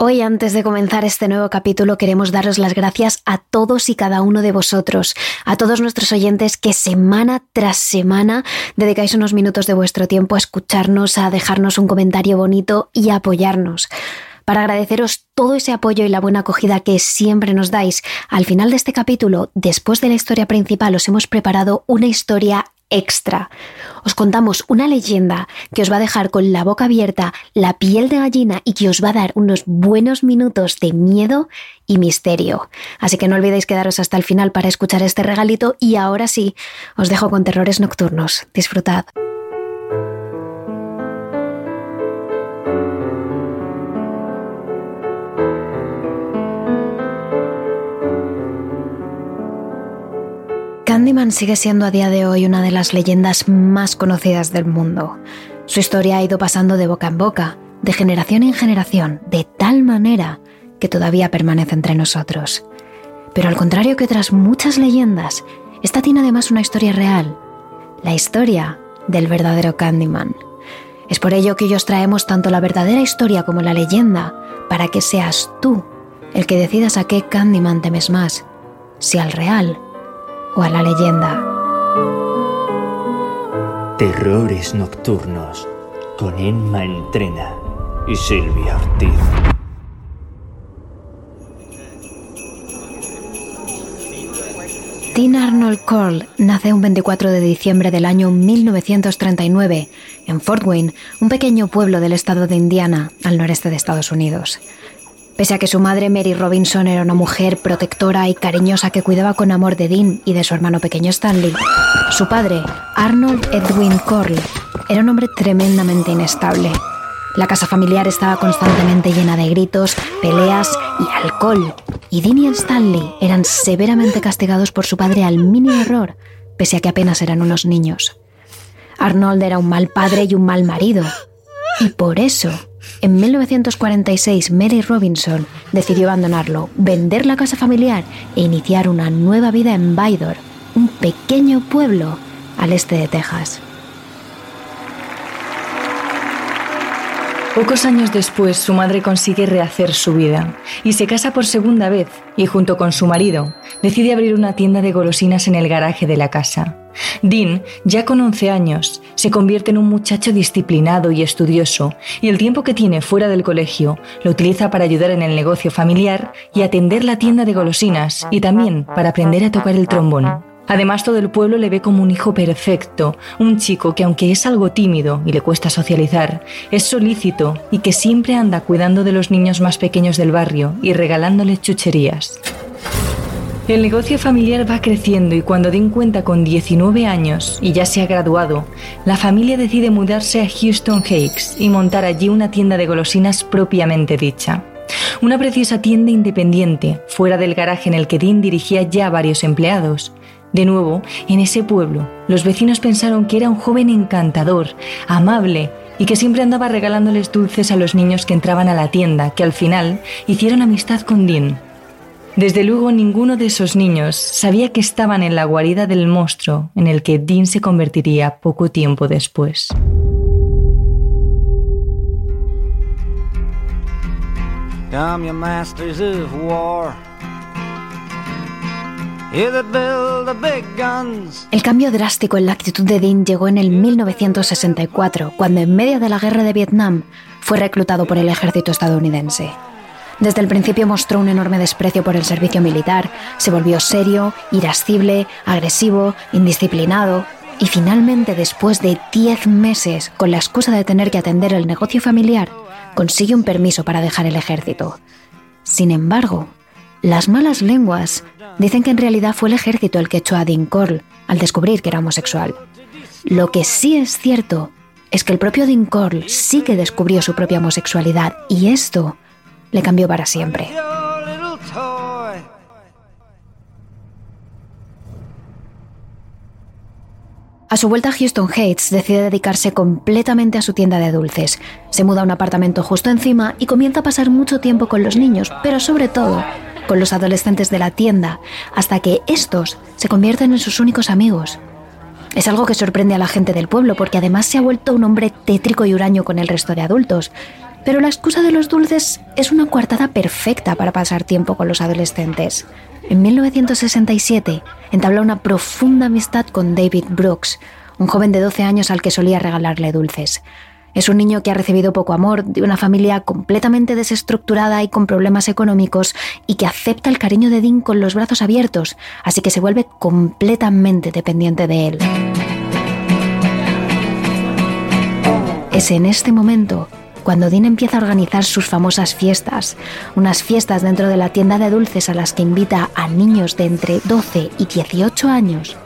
Hoy, antes de comenzar este nuevo capítulo, queremos daros las gracias a todos y cada uno de vosotros, a todos nuestros oyentes que semana tras semana dedicáis unos minutos de vuestro tiempo a escucharnos, a dejarnos un comentario bonito y a apoyarnos. Para agradeceros todo ese apoyo y la buena acogida que siempre nos dais, al final de este capítulo, después de la historia principal, os hemos preparado una historia extra. Os contamos una leyenda que os va a dejar con la boca abierta, la piel de gallina y que os va a dar unos buenos minutos de miedo y misterio. Así que no olvidéis quedaros hasta el final para escuchar este regalito y ahora sí, os dejo con terrores nocturnos. Disfrutad. Candyman sigue siendo a día de hoy una de las leyendas más conocidas del mundo. Su historia ha ido pasando de boca en boca, de generación en generación, de tal manera que todavía permanece entre nosotros. Pero al contrario que otras muchas leyendas, esta tiene además una historia real, la historia del verdadero Candyman. Es por ello que hoy os traemos tanto la verdadera historia como la leyenda, para que seas tú el que decidas a qué Candyman temes más, si al real o a la leyenda. Terrores Nocturnos con Emma Entrena y Silvia Ortiz. Dean Arnold Cole nace un 24 de diciembre del año 1939 en Fort Wayne, un pequeño pueblo del estado de Indiana, al noreste de Estados Unidos. Pese a que su madre Mary Robinson era una mujer protectora y cariñosa que cuidaba con amor de Dean y de su hermano pequeño Stanley, su padre, Arnold Edwin Corley, era un hombre tremendamente inestable. La casa familiar estaba constantemente llena de gritos, peleas y alcohol, y Dean y Stanley eran severamente castigados por su padre al mínimo error, pese a que apenas eran unos niños. Arnold era un mal padre y un mal marido, y por eso en 1946, Mary Robinson decidió abandonarlo, vender la casa familiar e iniciar una nueva vida en Bydor, un pequeño pueblo al este de Texas. Pocos años después, su madre consigue rehacer su vida y se casa por segunda vez y junto con su marido decide abrir una tienda de golosinas en el garaje de la casa. Dean, ya con 11 años, se convierte en un muchacho disciplinado y estudioso y el tiempo que tiene fuera del colegio lo utiliza para ayudar en el negocio familiar y atender la tienda de golosinas y también para aprender a tocar el trombón. Además, todo el pueblo le ve como un hijo perfecto, un chico que aunque es algo tímido y le cuesta socializar, es solícito y que siempre anda cuidando de los niños más pequeños del barrio y regalándoles chucherías. El negocio familiar va creciendo y cuando den cuenta con 19 años y ya se ha graduado, la familia decide mudarse a Houston Heights y montar allí una tienda de golosinas propiamente dicha. Una preciosa tienda independiente, fuera del garaje en el que Dean dirigía ya varios empleados, de nuevo, en ese pueblo, los vecinos pensaron que era un joven encantador, amable y que siempre andaba regalándoles dulces a los niños que entraban a la tienda, que al final hicieron amistad con Dean. Desde luego ninguno de esos niños sabía que estaban en la guarida del monstruo en el que Dean se convertiría poco tiempo después. El cambio drástico en la actitud de Dean llegó en el 1964, cuando en medio de la guerra de Vietnam fue reclutado por el ejército estadounidense. Desde el principio mostró un enorme desprecio por el servicio militar, se volvió serio, irascible, agresivo, indisciplinado y finalmente después de 10 meses, con la excusa de tener que atender el negocio familiar, consigue un permiso para dejar el ejército. Sin embargo, las malas lenguas dicen que en realidad fue el ejército el que echó a Dean al descubrir que era homosexual. Lo que sí es cierto es que el propio Dean sí que descubrió su propia homosexualidad y esto le cambió para siempre. A su vuelta a Houston Heights decide dedicarse completamente a su tienda de dulces. Se muda a un apartamento justo encima y comienza a pasar mucho tiempo con los niños, pero sobre todo con los adolescentes de la tienda, hasta que estos se convierten en sus únicos amigos. Es algo que sorprende a la gente del pueblo porque además se ha vuelto un hombre tétrico y huraño con el resto de adultos. Pero la excusa de los dulces es una coartada perfecta para pasar tiempo con los adolescentes. En 1967 entabló una profunda amistad con David Brooks, un joven de 12 años al que solía regalarle dulces. Es un niño que ha recibido poco amor de una familia completamente desestructurada y con problemas económicos y que acepta el cariño de Dean con los brazos abiertos, así que se vuelve completamente dependiente de él. Es en este momento cuando Dean empieza a organizar sus famosas fiestas, unas fiestas dentro de la tienda de dulces a las que invita a niños de entre 12 y 18 años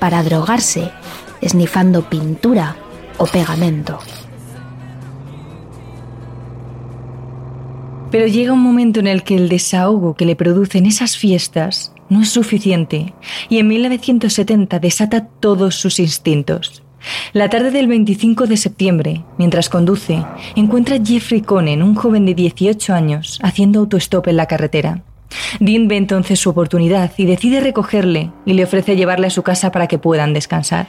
para drogarse, esnifando pintura o pegamento. Pero llega un momento en el que el desahogo que le producen esas fiestas no es suficiente y en 1970 desata todos sus instintos. La tarde del 25 de septiembre, mientras conduce, encuentra a Jeffrey Conen, un joven de 18 años, haciendo autostop en la carretera. Dean ve entonces su oportunidad y decide recogerle y le ofrece llevarle a su casa para que puedan descansar.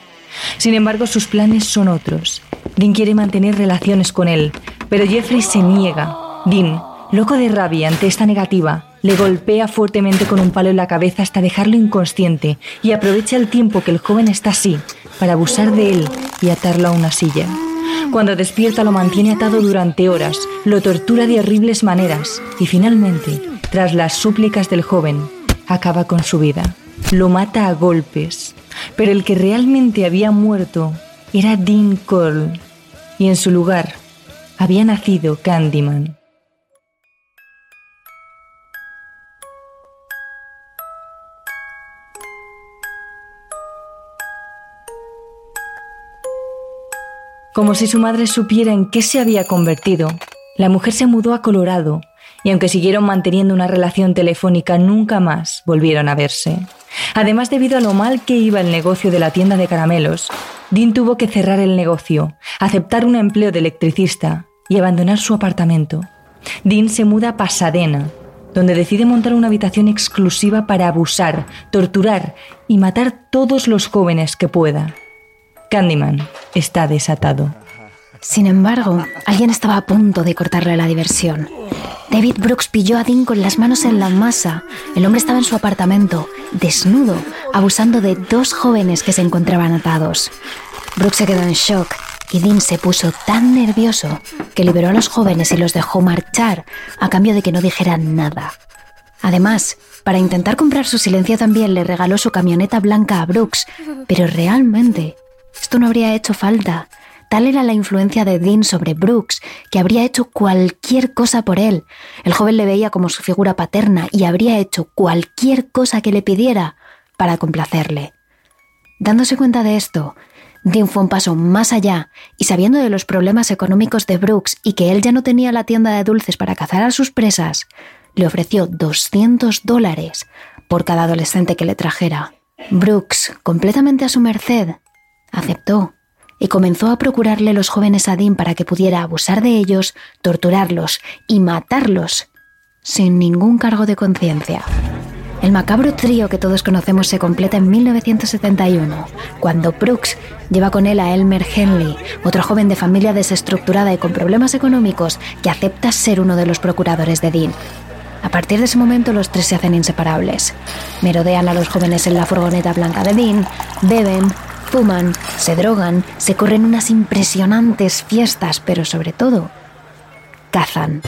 Sin embargo, sus planes son otros. Dean quiere mantener relaciones con él, pero Jeffrey se niega. Dean Loco de rabia ante esta negativa, le golpea fuertemente con un palo en la cabeza hasta dejarlo inconsciente y aprovecha el tiempo que el joven está así para abusar de él y atarlo a una silla. Cuando despierta lo mantiene atado durante horas, lo tortura de horribles maneras y finalmente, tras las súplicas del joven, acaba con su vida. Lo mata a golpes, pero el que realmente había muerto era Dean Cole y en su lugar había nacido Candyman. Como si su madre supiera en qué se había convertido, la mujer se mudó a Colorado y aunque siguieron manteniendo una relación telefónica, nunca más volvieron a verse. Además, debido a lo mal que iba el negocio de la tienda de caramelos, Dean tuvo que cerrar el negocio, aceptar un empleo de electricista y abandonar su apartamento. Dean se muda a Pasadena, donde decide montar una habitación exclusiva para abusar, torturar y matar todos los jóvenes que pueda. Candyman está desatado. Sin embargo, alguien estaba a punto de cortarle la diversión. David Brooks pilló a Dean con las manos en la masa. El hombre estaba en su apartamento, desnudo, abusando de dos jóvenes que se encontraban atados. Brooks se quedó en shock y Dean se puso tan nervioso que liberó a los jóvenes y los dejó marchar a cambio de que no dijeran nada. Además, para intentar comprar su silencio también le regaló su camioneta blanca a Brooks, pero realmente esto no habría hecho falta. Tal era la influencia de Dean sobre Brooks, que habría hecho cualquier cosa por él. El joven le veía como su figura paterna y habría hecho cualquier cosa que le pidiera para complacerle. Dándose cuenta de esto, Dean fue un paso más allá y sabiendo de los problemas económicos de Brooks y que él ya no tenía la tienda de dulces para cazar a sus presas, le ofreció 200 dólares por cada adolescente que le trajera. Brooks, completamente a su merced, Aceptó y comenzó a procurarle los jóvenes a Dean para que pudiera abusar de ellos, torturarlos y matarlos sin ningún cargo de conciencia. El macabro trío que todos conocemos se completa en 1971, cuando Brooks lleva con él a Elmer Henley, otro joven de familia desestructurada y con problemas económicos que acepta ser uno de los procuradores de Dean. A partir de ese momento los tres se hacen inseparables. Merodean a los jóvenes en la furgoneta blanca de Dean, beben, fuman, se drogan, se corren unas impresionantes fiestas, pero sobre todo, cazan.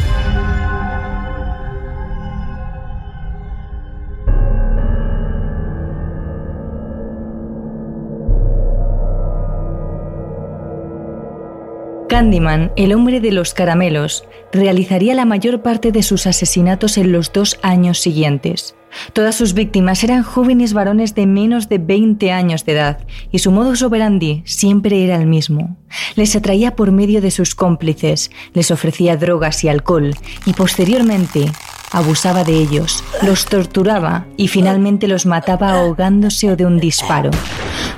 Candyman, el hombre de los caramelos, realizaría la mayor parte de sus asesinatos en los dos años siguientes. Todas sus víctimas eran jóvenes varones de menos de 20 años de edad y su modus operandi siempre era el mismo. Les atraía por medio de sus cómplices, les ofrecía drogas y alcohol y posteriormente abusaba de ellos, los torturaba y finalmente los mataba ahogándose o de un disparo.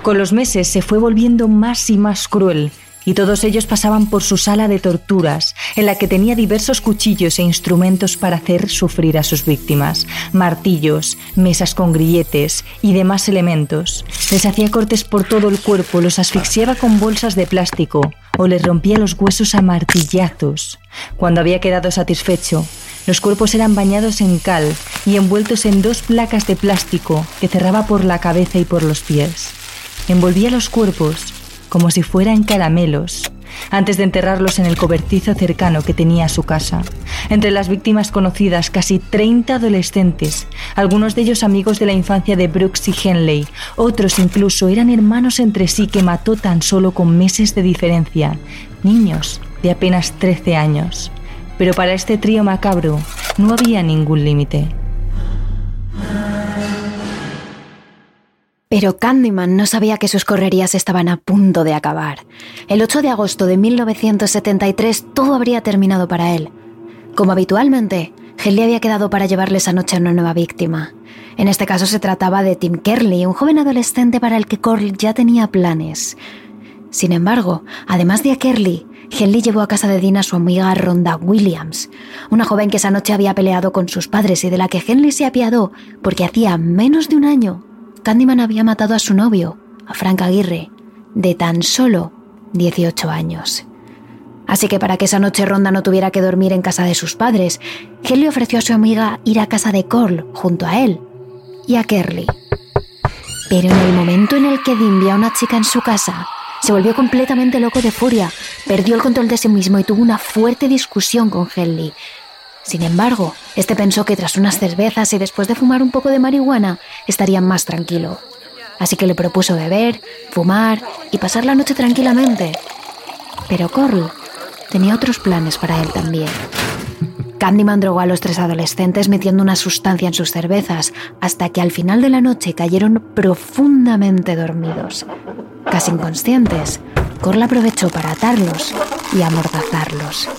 Con los meses se fue volviendo más y más cruel y todos ellos pasaban por su sala de torturas, en la que tenía diversos cuchillos e instrumentos para hacer sufrir a sus víctimas, martillos, mesas con grilletes y demás elementos. Les hacía cortes por todo el cuerpo, los asfixiaba con bolsas de plástico o les rompía los huesos a martillazos. Cuando había quedado satisfecho, los cuerpos eran bañados en cal y envueltos en dos placas de plástico que cerraba por la cabeza y por los pies. Envolvía los cuerpos como si fueran caramelos, antes de enterrarlos en el cobertizo cercano que tenía a su casa. Entre las víctimas conocidas, casi 30 adolescentes, algunos de ellos amigos de la infancia de Brooks y Henley, otros incluso eran hermanos entre sí que mató tan solo con meses de diferencia, niños de apenas 13 años. Pero para este trío macabro no había ningún límite. Pero Candyman no sabía que sus correrías estaban a punto de acabar. El 8 de agosto de 1973 todo habría terminado para él. Como habitualmente, Henley había quedado para llevarle esa noche a una nueva víctima. En este caso se trataba de Tim Kerley, un joven adolescente para el que Corl ya tenía planes. Sin embargo, además de a Kerley, Henley llevó a casa de Dean a su amiga Rhonda Williams, una joven que esa noche había peleado con sus padres y de la que Henley se apiadó porque hacía menos de un año Candyman había matado a su novio, a Frank Aguirre, de tan solo 18 años. Así que para que esa noche Ronda no tuviera que dormir en casa de sus padres, Hell le ofreció a su amiga ir a casa de Cole junto a él y a Kerly. Pero en el momento en el que Dean vio a una chica en su casa, se volvió completamente loco de furia, perdió el control de sí mismo y tuvo una fuerte discusión con Henley, sin embargo, este pensó que tras unas cervezas y después de fumar un poco de marihuana, estaría más tranquilo. Así que le propuso beber, fumar y pasar la noche tranquilamente. Pero Corl tenía otros planes para él también. Candyman drogó a los tres adolescentes metiendo una sustancia en sus cervezas hasta que al final de la noche cayeron profundamente dormidos. Casi inconscientes, Corl aprovechó para atarlos y amordazarlos.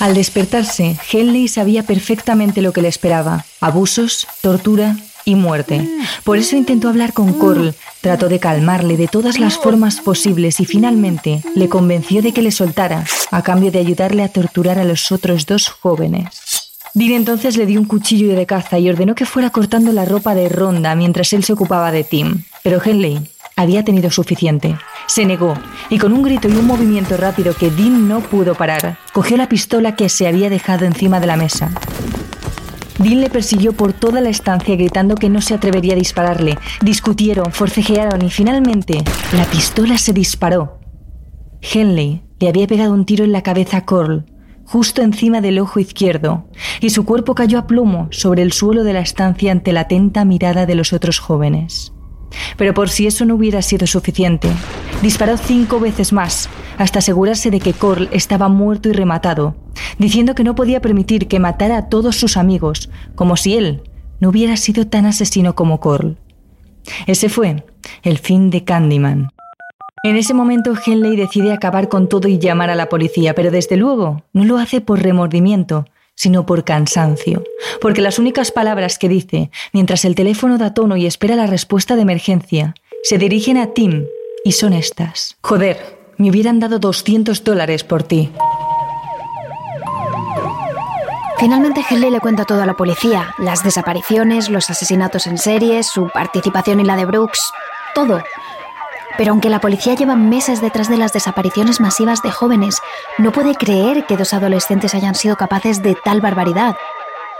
Al despertarse, Henley sabía perfectamente lo que le esperaba. Abusos, tortura y muerte. Por eso intentó hablar con Corl, trató de calmarle de todas las formas posibles y finalmente le convenció de que le soltara, a cambio de ayudarle a torturar a los otros dos jóvenes. Dean entonces le dio un cuchillo de caza y ordenó que fuera cortando la ropa de Ronda mientras él se ocupaba de Tim. Pero Henley había tenido suficiente. Se negó y con un grito y un movimiento rápido que Dean no pudo parar, cogió la pistola que se había dejado encima de la mesa. Dean le persiguió por toda la estancia gritando que no se atrevería a dispararle. Discutieron, forcejearon y finalmente la pistola se disparó. Henley le había pegado un tiro en la cabeza a Corl, justo encima del ojo izquierdo, y su cuerpo cayó a plomo sobre el suelo de la estancia ante la atenta mirada de los otros jóvenes. Pero por si eso no hubiera sido suficiente, disparó cinco veces más hasta asegurarse de que Corl estaba muerto y rematado, diciendo que no podía permitir que matara a todos sus amigos, como si él no hubiera sido tan asesino como Corl. Ese fue el fin de Candyman. En ese momento Henley decide acabar con todo y llamar a la policía, pero desde luego no lo hace por remordimiento, sino por cansancio, porque las únicas palabras que dice mientras el teléfono da tono y espera la respuesta de emergencia se dirigen a Tim y son estas. Joder, me hubieran dado 200 dólares por ti. Finalmente Henley le cuenta todo a la policía, las desapariciones, los asesinatos en series, su participación en la de Brooks, todo. Pero aunque la policía lleva meses detrás de las desapariciones masivas de jóvenes, no puede creer que dos adolescentes hayan sido capaces de tal barbaridad.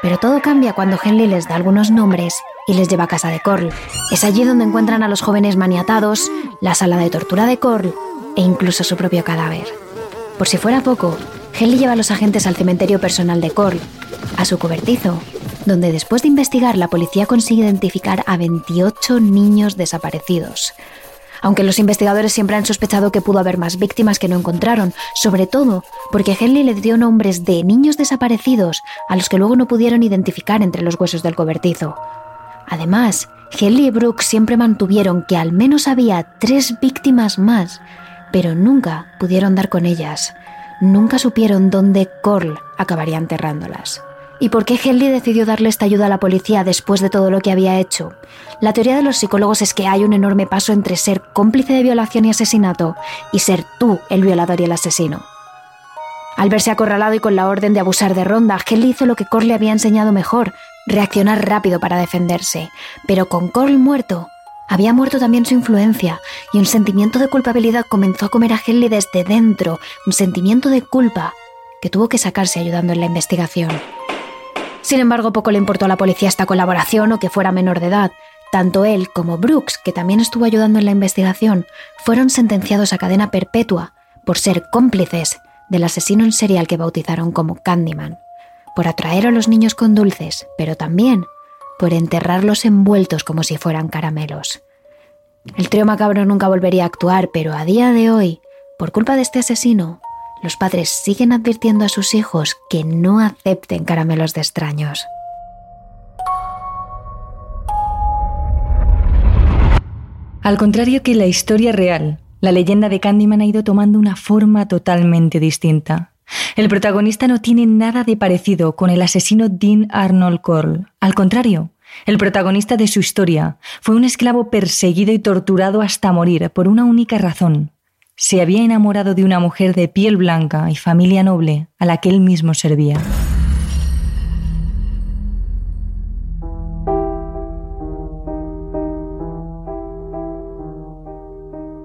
Pero todo cambia cuando Henley les da algunos nombres y les lleva a casa de Corl. Es allí donde encuentran a los jóvenes maniatados, la sala de tortura de Corl e incluso su propio cadáver. Por si fuera poco, Henley lleva a los agentes al cementerio personal de Corl, a su cobertizo, donde después de investigar la policía consigue identificar a 28 niños desaparecidos aunque los investigadores siempre han sospechado que pudo haber más víctimas que no encontraron, sobre todo porque Henley le dio nombres de niños desaparecidos a los que luego no pudieron identificar entre los huesos del cobertizo. Además, Henley y Brooks siempre mantuvieron que al menos había tres víctimas más, pero nunca pudieron dar con ellas. Nunca supieron dónde Corl acabaría enterrándolas. ¿Y por qué Henley decidió darle esta ayuda a la policía después de todo lo que había hecho? La teoría de los psicólogos es que hay un enorme paso entre ser cómplice de violación y asesinato y ser tú el violador y el asesino. Al verse acorralado y con la orden de abusar de Ronda, Henley hizo lo que Cole le había enseñado mejor, reaccionar rápido para defenderse. Pero con Cole muerto, había muerto también su influencia y un sentimiento de culpabilidad comenzó a comer a Henley desde dentro, un sentimiento de culpa que tuvo que sacarse ayudando en la investigación. Sin embargo, poco le importó a la policía esta colaboración o que fuera menor de edad. Tanto él como Brooks, que también estuvo ayudando en la investigación, fueron sentenciados a cadena perpetua por ser cómplices del asesino en serial que bautizaron como Candyman, por atraer a los niños con dulces, pero también por enterrarlos envueltos como si fueran caramelos. El trío macabro nunca volvería a actuar, pero a día de hoy, por culpa de este asesino, los padres siguen advirtiendo a sus hijos que no acepten caramelos de extraños. Al contrario que la historia real, la leyenda de Candyman ha ido tomando una forma totalmente distinta. El protagonista no tiene nada de parecido con el asesino Dean Arnold Cole. Al contrario, el protagonista de su historia fue un esclavo perseguido y torturado hasta morir por una única razón. Se había enamorado de una mujer de piel blanca y familia noble a la que él mismo servía.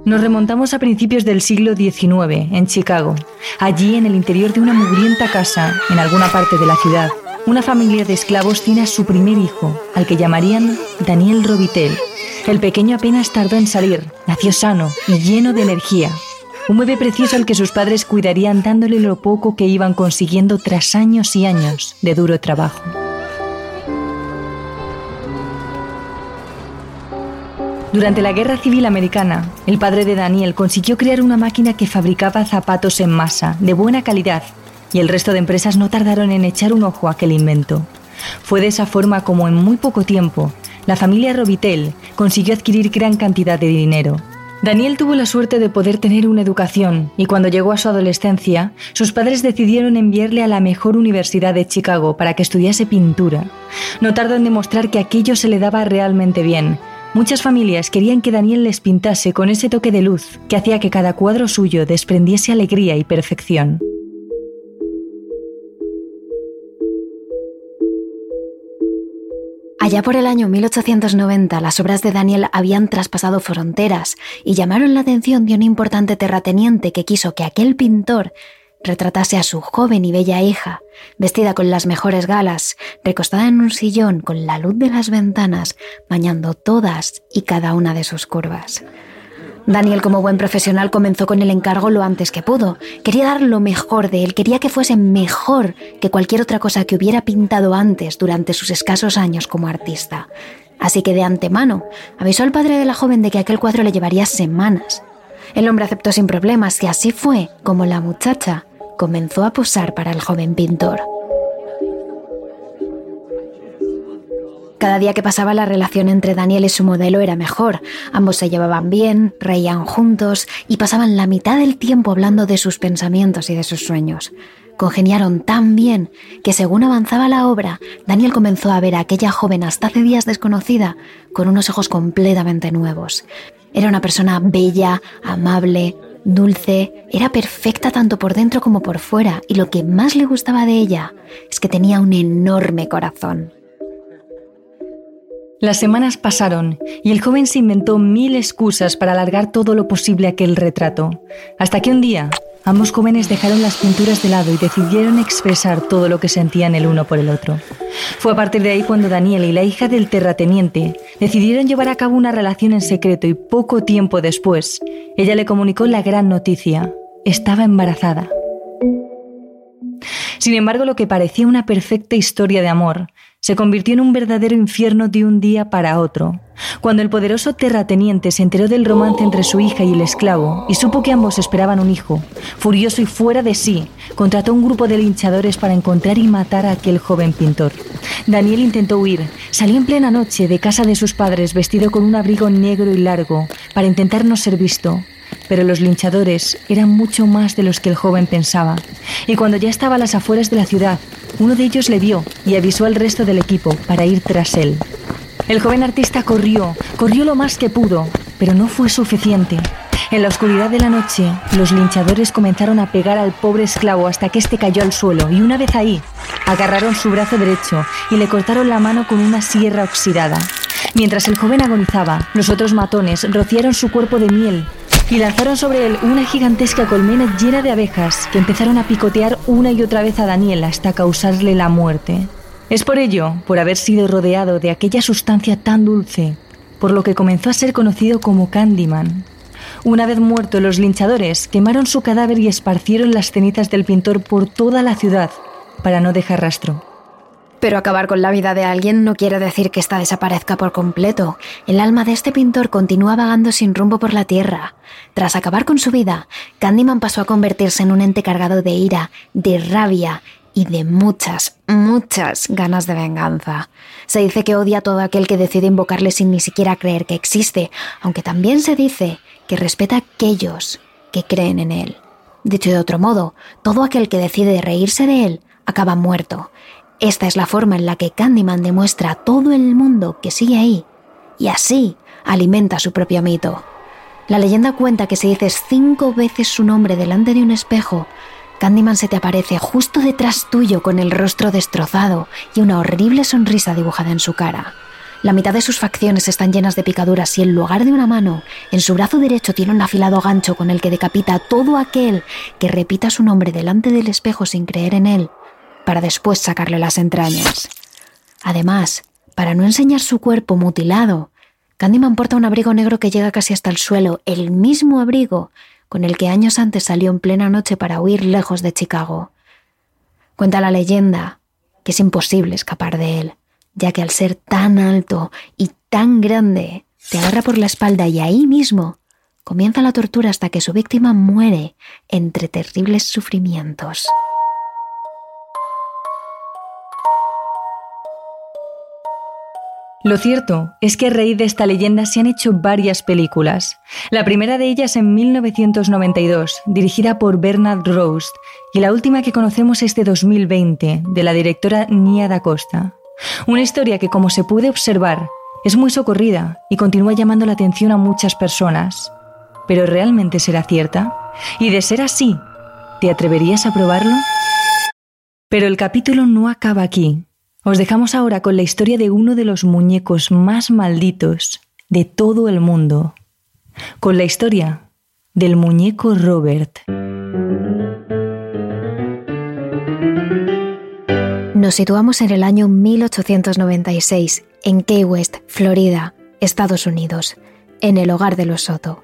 Nos remontamos a principios del siglo XIX, en Chicago. Allí, en el interior de una mugrienta casa, en alguna parte de la ciudad, una familia de esclavos tiene a su primer hijo, al que llamarían Daniel Robitel. El pequeño apenas tardó en salir, nació sano y lleno de energía. Un bebé precioso al que sus padres cuidarían dándole lo poco que iban consiguiendo tras años y años de duro trabajo. Durante la Guerra Civil Americana, el padre de Daniel consiguió crear una máquina que fabricaba zapatos en masa, de buena calidad, y el resto de empresas no tardaron en echar un ojo a aquel invento. Fue de esa forma como en muy poco tiempo, la familia Robitel consiguió adquirir gran cantidad de dinero. Daniel tuvo la suerte de poder tener una educación y cuando llegó a su adolescencia, sus padres decidieron enviarle a la mejor universidad de Chicago para que estudiase pintura. No tardó en demostrar que aquello se le daba realmente bien Muchas familias querían que Daniel les pintase con ese toque de luz que hacía que cada cuadro suyo desprendiese alegría y perfección. Allá por el año 1890, las obras de Daniel habían traspasado fronteras y llamaron la atención de un importante terrateniente que quiso que aquel pintor retratase a su joven y bella hija, vestida con las mejores galas, recostada en un sillón con la luz de las ventanas, bañando todas y cada una de sus curvas. Daniel, como buen profesional, comenzó con el encargo lo antes que pudo. Quería dar lo mejor de él, quería que fuese mejor que cualquier otra cosa que hubiera pintado antes durante sus escasos años como artista. Así que de antemano avisó al padre de la joven de que aquel cuadro le llevaría semanas. El hombre aceptó sin problemas y así fue como la muchacha comenzó a posar para el joven pintor. Cada día que pasaba la relación entre Daniel y su modelo era mejor. Ambos se llevaban bien, reían juntos y pasaban la mitad del tiempo hablando de sus pensamientos y de sus sueños. Congeniaron tan bien que según avanzaba la obra, Daniel comenzó a ver a aquella joven hasta hace días desconocida con unos ojos completamente nuevos. Era una persona bella, amable, dulce, era perfecta tanto por dentro como por fuera y lo que más le gustaba de ella es que tenía un enorme corazón. Las semanas pasaron y el joven se inventó mil excusas para alargar todo lo posible aquel retrato, hasta que un día ambos jóvenes dejaron las pinturas de lado y decidieron expresar todo lo que sentían el uno por el otro. Fue a partir de ahí cuando Daniel y la hija del terrateniente decidieron llevar a cabo una relación en secreto y poco tiempo después, ella le comunicó la gran noticia. Estaba embarazada. Sin embargo, lo que parecía una perfecta historia de amor se convirtió en un verdadero infierno de un día para otro. Cuando el poderoso terrateniente se enteró del romance entre su hija y el esclavo y supo que ambos esperaban un hijo, furioso y fuera de sí, contrató un grupo de linchadores para encontrar y matar a aquel joven pintor. Daniel intentó huir, salió en plena noche de casa de sus padres vestido con un abrigo negro y largo para intentar no ser visto, pero los linchadores eran mucho más de los que el joven pensaba, y cuando ya estaba a las afueras de la ciudad, uno de ellos le vio y avisó al resto del equipo para ir tras él. El joven artista corrió, corrió lo más que pudo, pero no fue suficiente. En la oscuridad de la noche, los linchadores comenzaron a pegar al pobre esclavo hasta que éste cayó al suelo y una vez ahí, agarraron su brazo derecho y le cortaron la mano con una sierra oxidada. Mientras el joven agonizaba, los otros matones rociaron su cuerpo de miel y lanzaron sobre él una gigantesca colmena llena de abejas que empezaron a picotear una y otra vez a Daniel hasta causarle la muerte. Es por ello, por haber sido rodeado de aquella sustancia tan dulce, por lo que comenzó a ser conocido como Candyman. Una vez muerto, los linchadores quemaron su cadáver y esparcieron las cenizas del pintor por toda la ciudad para no dejar rastro. Pero acabar con la vida de alguien no quiere decir que ésta desaparezca por completo. El alma de este pintor continúa vagando sin rumbo por la tierra. Tras acabar con su vida, Candyman pasó a convertirse en un ente cargado de ira, de rabia y de muchas, muchas ganas de venganza. Se dice que odia a todo aquel que decide invocarle sin ni siquiera creer que existe, aunque también se dice que respeta a aquellos que creen en él. Dicho de otro modo, todo aquel que decide reírse de él acaba muerto. Esta es la forma en la que Candyman demuestra a todo el mundo que sigue ahí, y así alimenta su propio mito. La leyenda cuenta que si dices cinco veces su nombre delante de un espejo, Candyman se te aparece justo detrás tuyo con el rostro destrozado y una horrible sonrisa dibujada en su cara. La mitad de sus facciones están llenas de picaduras y en lugar de una mano, en su brazo derecho tiene un afilado gancho con el que decapita a todo aquel que repita su nombre delante del espejo sin creer en él, para después sacarle las entrañas. Además, para no enseñar su cuerpo mutilado, Candyman porta un abrigo negro que llega casi hasta el suelo, el mismo abrigo con el que años antes salió en plena noche para huir lejos de Chicago. Cuenta la leyenda que es imposible escapar de él ya que al ser tan alto y tan grande, te agarra por la espalda y ahí mismo comienza la tortura hasta que su víctima muere entre terribles sufrimientos. Lo cierto es que a raíz de esta leyenda se han hecho varias películas. La primera de ellas en 1992, dirigida por Bernard Roast, y la última que conocemos es de 2020, de la directora Nia da Costa. Una historia que, como se puede observar, es muy socorrida y continúa llamando la atención a muchas personas. ¿Pero realmente será cierta? Y de ser así, ¿te atreverías a probarlo? Pero el capítulo no acaba aquí. Os dejamos ahora con la historia de uno de los muñecos más malditos de todo el mundo. Con la historia del muñeco Robert. Nos situamos en el año 1896, en Key West, Florida, Estados Unidos, en el hogar de los Soto.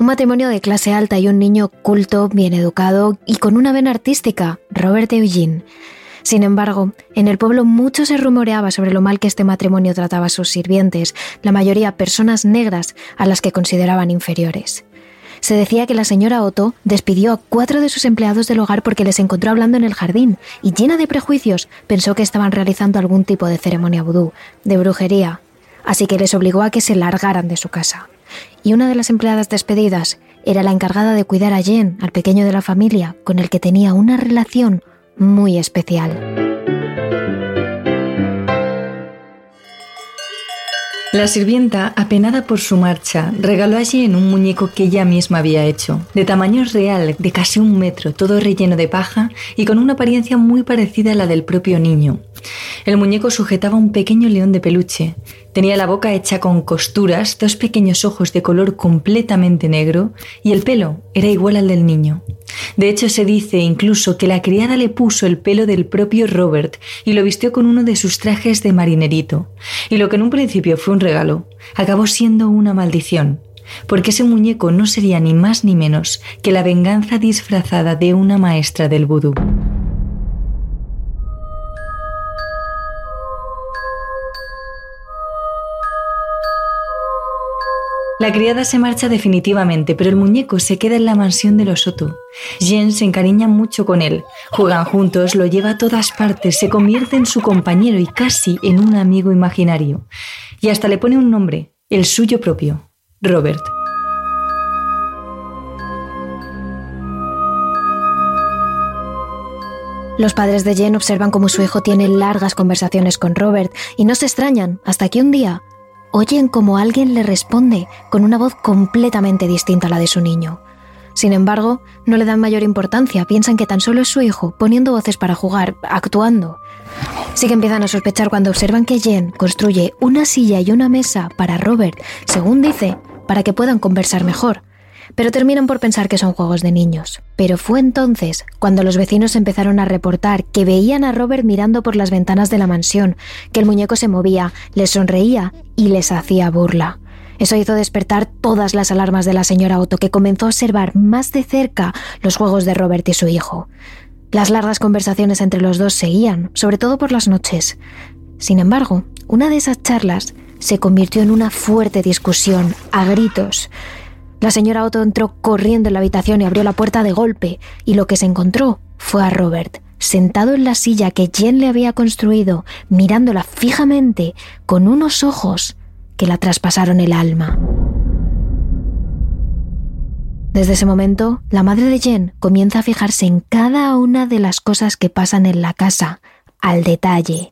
Un matrimonio de clase alta y un niño culto, bien educado y con una vena artística, Robert Eugene. Sin embargo, en el pueblo mucho se rumoreaba sobre lo mal que este matrimonio trataba a sus sirvientes, la mayoría personas negras a las que consideraban inferiores. Se decía que la señora Otto despidió a cuatro de sus empleados del hogar porque les encontró hablando en el jardín y llena de prejuicios pensó que estaban realizando algún tipo de ceremonia vudú, de brujería, así que les obligó a que se largaran de su casa. Y una de las empleadas despedidas era la encargada de cuidar a Jen, al pequeño de la familia, con el que tenía una relación muy especial. La sirvienta, apenada por su marcha, regaló a Jen un muñeco que ella misma había hecho, de tamaño real, de casi un metro, todo relleno de paja y con una apariencia muy parecida a la del propio niño. El muñeco sujetaba un pequeño león de peluche. Tenía la boca hecha con costuras, dos pequeños ojos de color completamente negro y el pelo era igual al del niño. De hecho, se dice incluso que la criada le puso el pelo del propio Robert y lo vistió con uno de sus trajes de marinerito. Y lo que en un principio fue un regalo, acabó siendo una maldición, porque ese muñeco no sería ni más ni menos que la venganza disfrazada de una maestra del vudú. La criada se marcha definitivamente, pero el muñeco se queda en la mansión de los Soto. Jen se encariña mucho con él. Juegan juntos, lo lleva a todas partes, se convierte en su compañero y casi en un amigo imaginario. Y hasta le pone un nombre, el suyo propio, Robert. Los padres de Jen observan cómo su hijo tiene largas conversaciones con Robert y no se extrañan hasta que un día oyen como alguien le responde con una voz completamente distinta a la de su niño. Sin embargo, no le dan mayor importancia, piensan que tan solo es su hijo, poniendo voces para jugar, actuando. Sí que empiezan a sospechar cuando observan que Jen construye una silla y una mesa para Robert, según dice, para que puedan conversar mejor pero terminan por pensar que son juegos de niños. Pero fue entonces cuando los vecinos empezaron a reportar que veían a Robert mirando por las ventanas de la mansión, que el muñeco se movía, les sonreía y les hacía burla. Eso hizo despertar todas las alarmas de la señora Otto, que comenzó a observar más de cerca los juegos de Robert y su hijo. Las largas conversaciones entre los dos seguían, sobre todo por las noches. Sin embargo, una de esas charlas se convirtió en una fuerte discusión, a gritos, la señora Otto entró corriendo en la habitación y abrió la puerta de golpe, y lo que se encontró fue a Robert, sentado en la silla que Jen le había construido, mirándola fijamente, con unos ojos que la traspasaron el alma. Desde ese momento, la madre de Jen comienza a fijarse en cada una de las cosas que pasan en la casa, al detalle.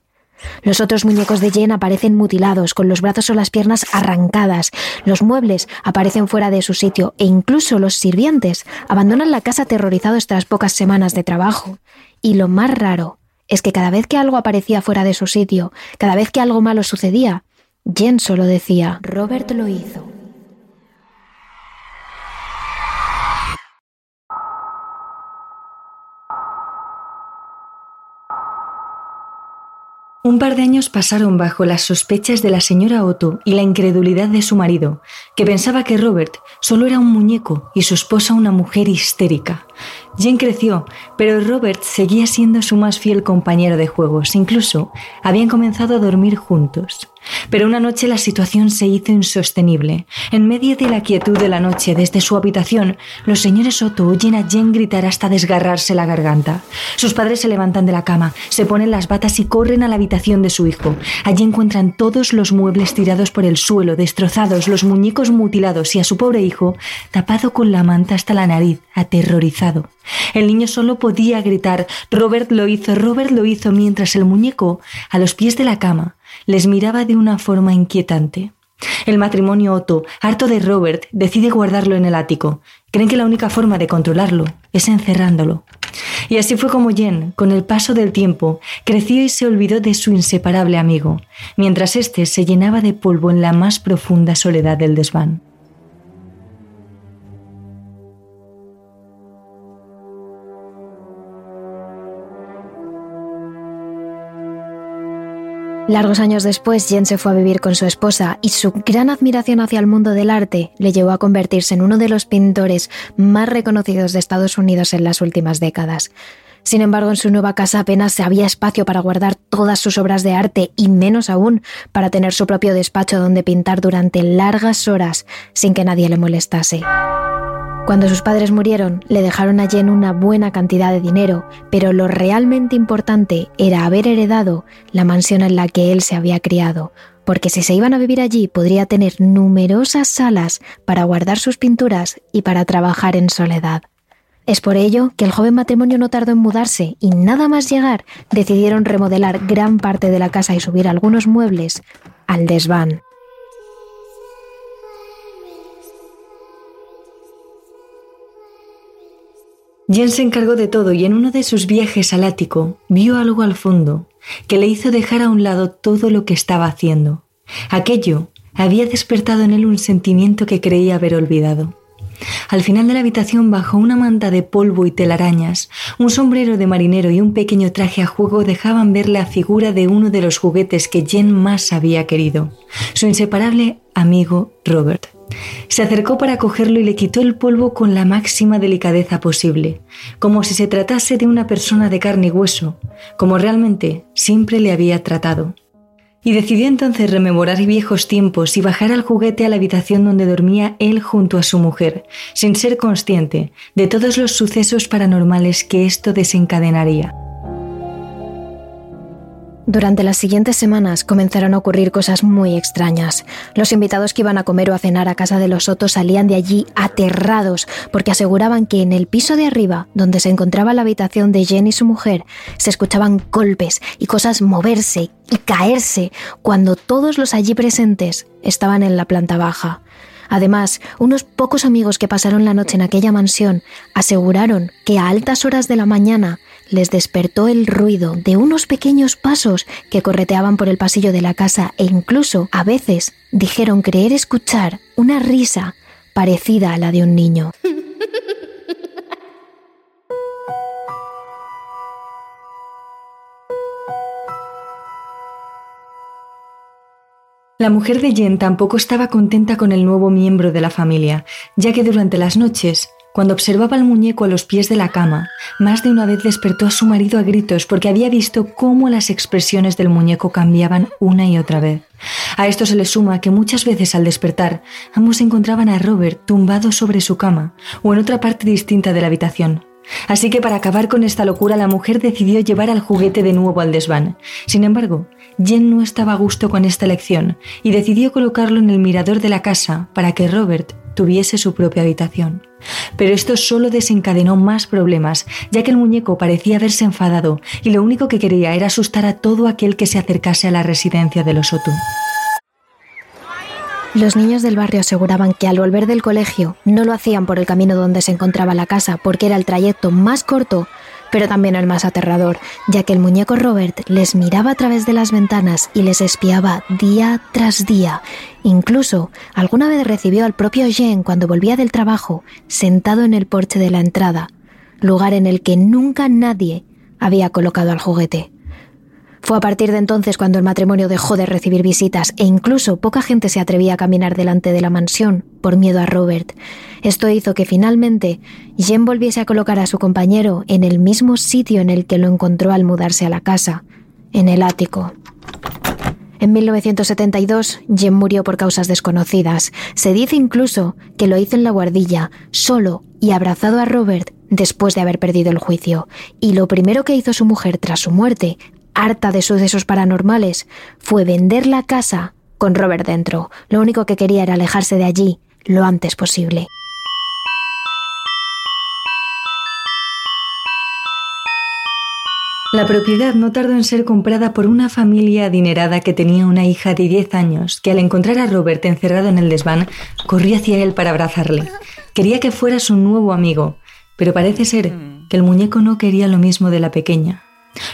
Los otros muñecos de Jen aparecen mutilados, con los brazos o las piernas arrancadas. Los muebles aparecen fuera de su sitio e incluso los sirvientes abandonan la casa aterrorizados tras pocas semanas de trabajo. Y lo más raro es que cada vez que algo aparecía fuera de su sitio, cada vez que algo malo sucedía, Jen solo decía, Robert lo hizo. Un par de años pasaron bajo las sospechas de la señora Otto y la incredulidad de su marido, que pensaba que Robert solo era un muñeco y su esposa una mujer histérica. Jane creció, pero Robert seguía siendo su más fiel compañero de juegos, incluso habían comenzado a dormir juntos. Pero una noche la situación se hizo insostenible. En medio de la quietud de la noche, desde su habitación, los señores Otto oyen a Jen gritar hasta desgarrarse la garganta. Sus padres se levantan de la cama, se ponen las batas y corren a la habitación de su hijo. Allí encuentran todos los muebles tirados por el suelo, destrozados, los muñecos mutilados y a su pobre hijo tapado con la manta hasta la nariz, aterrorizado. El niño solo podía gritar Robert lo hizo, Robert lo hizo, mientras el muñeco, a los pies de la cama, les miraba de una forma inquietante. El matrimonio Otto, harto de Robert, decide guardarlo en el ático. Creen que la única forma de controlarlo es encerrándolo. Y así fue como Jen, con el paso del tiempo, creció y se olvidó de su inseparable amigo, mientras éste se llenaba de polvo en la más profunda soledad del desván. Largos años después, Jen se fue a vivir con su esposa y su gran admiración hacia el mundo del arte le llevó a convertirse en uno de los pintores más reconocidos de Estados Unidos en las últimas décadas. Sin embargo, en su nueva casa apenas había espacio para guardar todas sus obras de arte y menos aún para tener su propio despacho donde pintar durante largas horas sin que nadie le molestase. Cuando sus padres murieron, le dejaron a Jen una buena cantidad de dinero, pero lo realmente importante era haber heredado la mansión en la que él se había criado, porque si se iban a vivir allí podría tener numerosas salas para guardar sus pinturas y para trabajar en soledad. Es por ello que el joven matrimonio no tardó en mudarse y nada más llegar decidieron remodelar gran parte de la casa y subir algunos muebles al desván. Jen se encargó de todo y en uno de sus viajes al ático vio algo al fondo que le hizo dejar a un lado todo lo que estaba haciendo. Aquello había despertado en él un sentimiento que creía haber olvidado. Al final de la habitación, bajo una manta de polvo y telarañas, un sombrero de marinero y un pequeño traje a juego dejaban ver la figura de uno de los juguetes que Jen más había querido, su inseparable amigo Robert. Se acercó para cogerlo y le quitó el polvo con la máxima delicadeza posible, como si se tratase de una persona de carne y hueso, como realmente siempre le había tratado. Y decidió entonces rememorar viejos tiempos y bajar al juguete a la habitación donde dormía él junto a su mujer, sin ser consciente de todos los sucesos paranormales que esto desencadenaría. Durante las siguientes semanas comenzaron a ocurrir cosas muy extrañas. Los invitados que iban a comer o a cenar a casa de los Sotos salían de allí aterrados porque aseguraban que en el piso de arriba, donde se encontraba la habitación de Jen y su mujer, se escuchaban golpes y cosas moverse y caerse cuando todos los allí presentes estaban en la planta baja. Además, unos pocos amigos que pasaron la noche en aquella mansión aseguraron que a altas horas de la mañana les despertó el ruido de unos pequeños pasos que correteaban por el pasillo de la casa e incluso, a veces, dijeron creer escuchar una risa parecida a la de un niño. La mujer de Jen tampoco estaba contenta con el nuevo miembro de la familia, ya que durante las noches, cuando observaba al muñeco a los pies de la cama, más de una vez despertó a su marido a gritos porque había visto cómo las expresiones del muñeco cambiaban una y otra vez. A esto se le suma que muchas veces al despertar, ambos encontraban a Robert tumbado sobre su cama o en otra parte distinta de la habitación. Así que para acabar con esta locura la mujer decidió llevar al juguete de nuevo al desván. Sin embargo, Jen no estaba a gusto con esta elección y decidió colocarlo en el mirador de la casa para que Robert tuviese su propia habitación. Pero esto solo desencadenó más problemas, ya que el muñeco parecía haberse enfadado y lo único que quería era asustar a todo aquel que se acercase a la residencia de los Otu. Los niños del barrio aseguraban que al volver del colegio no lo hacían por el camino donde se encontraba la casa, porque era el trayecto más corto, pero también el más aterrador, ya que el muñeco Robert les miraba a través de las ventanas y les espiaba día tras día. Incluso alguna vez recibió al propio Jean cuando volvía del trabajo, sentado en el porche de la entrada, lugar en el que nunca nadie había colocado al juguete. Fue a partir de entonces cuando el matrimonio dejó de recibir visitas e incluso poca gente se atrevía a caminar delante de la mansión por miedo a Robert. Esto hizo que finalmente Jen volviese a colocar a su compañero en el mismo sitio en el que lo encontró al mudarse a la casa, en el ático. En 1972, Jen murió por causas desconocidas. Se dice incluso que lo hizo en la guardilla, solo y abrazado a Robert después de haber perdido el juicio. Y lo primero que hizo su mujer tras su muerte harta de sucesos paranormales, fue vender la casa con Robert dentro. Lo único que quería era alejarse de allí lo antes posible. La propiedad no tardó en ser comprada por una familia adinerada que tenía una hija de 10 años, que al encontrar a Robert encerrado en el desván, corría hacia él para abrazarle. Quería que fuera su nuevo amigo, pero parece ser que el muñeco no quería lo mismo de la pequeña.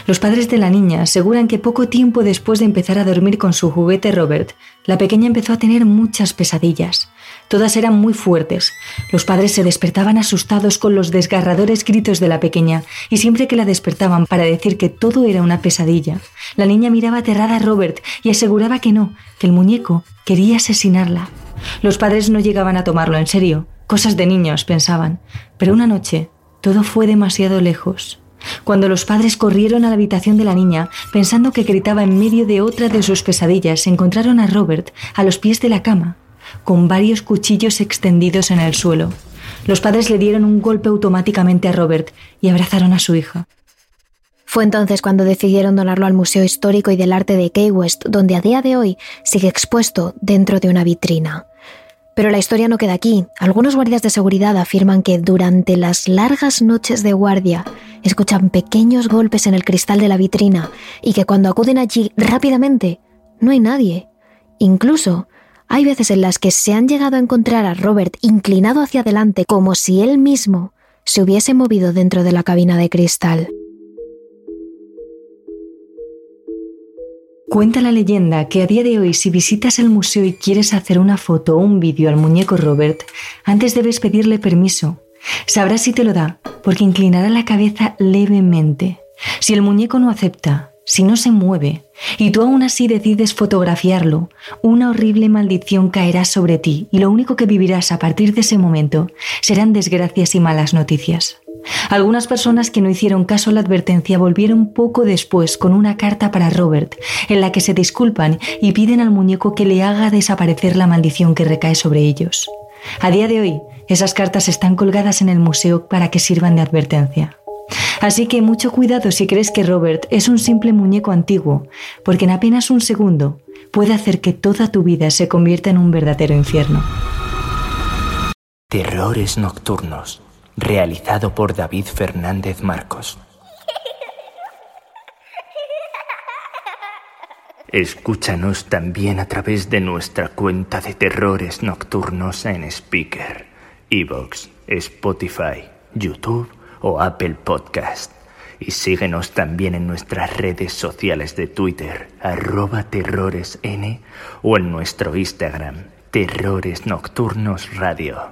Los padres de la niña aseguran que poco tiempo después de empezar a dormir con su juguete Robert, la pequeña empezó a tener muchas pesadillas. Todas eran muy fuertes. Los padres se despertaban asustados con los desgarradores gritos de la pequeña y siempre que la despertaban para decir que todo era una pesadilla, la niña miraba aterrada a Robert y aseguraba que no, que el muñeco quería asesinarla. Los padres no llegaban a tomarlo en serio. Cosas de niños, pensaban. Pero una noche todo fue demasiado lejos. Cuando los padres corrieron a la habitación de la niña, pensando que gritaba en medio de otra de sus pesadillas, encontraron a Robert a los pies de la cama, con varios cuchillos extendidos en el suelo. Los padres le dieron un golpe automáticamente a Robert y abrazaron a su hija. Fue entonces cuando decidieron donarlo al Museo Histórico y del Arte de Key West, donde a día de hoy sigue expuesto dentro de una vitrina. Pero la historia no queda aquí. Algunos guardias de seguridad afirman que durante las largas noches de guardia escuchan pequeños golpes en el cristal de la vitrina y que cuando acuden allí rápidamente no hay nadie. Incluso hay veces en las que se han llegado a encontrar a Robert inclinado hacia adelante como si él mismo se hubiese movido dentro de la cabina de cristal. Cuenta la leyenda que a día de hoy si visitas el museo y quieres hacer una foto o un vídeo al muñeco Robert, antes debes pedirle permiso. Sabrás si te lo da, porque inclinará la cabeza levemente. Si el muñeco no acepta, si no se mueve, y tú aún así decides fotografiarlo, una horrible maldición caerá sobre ti y lo único que vivirás a partir de ese momento serán desgracias y malas noticias. Algunas personas que no hicieron caso a la advertencia volvieron poco después con una carta para Robert, en la que se disculpan y piden al muñeco que le haga desaparecer la maldición que recae sobre ellos. A día de hoy, esas cartas están colgadas en el museo para que sirvan de advertencia. Así que mucho cuidado si crees que Robert es un simple muñeco antiguo, porque en apenas un segundo puede hacer que toda tu vida se convierta en un verdadero infierno. Terrores Nocturnos, realizado por David Fernández Marcos. Escúchanos también a través de nuestra cuenta de Terrores Nocturnos en Speaker, Evox, Spotify, YouTube o Apple Podcast. Y síguenos también en nuestras redes sociales de Twitter, arroba terroresn o en nuestro Instagram, Terrores Nocturnos Radio.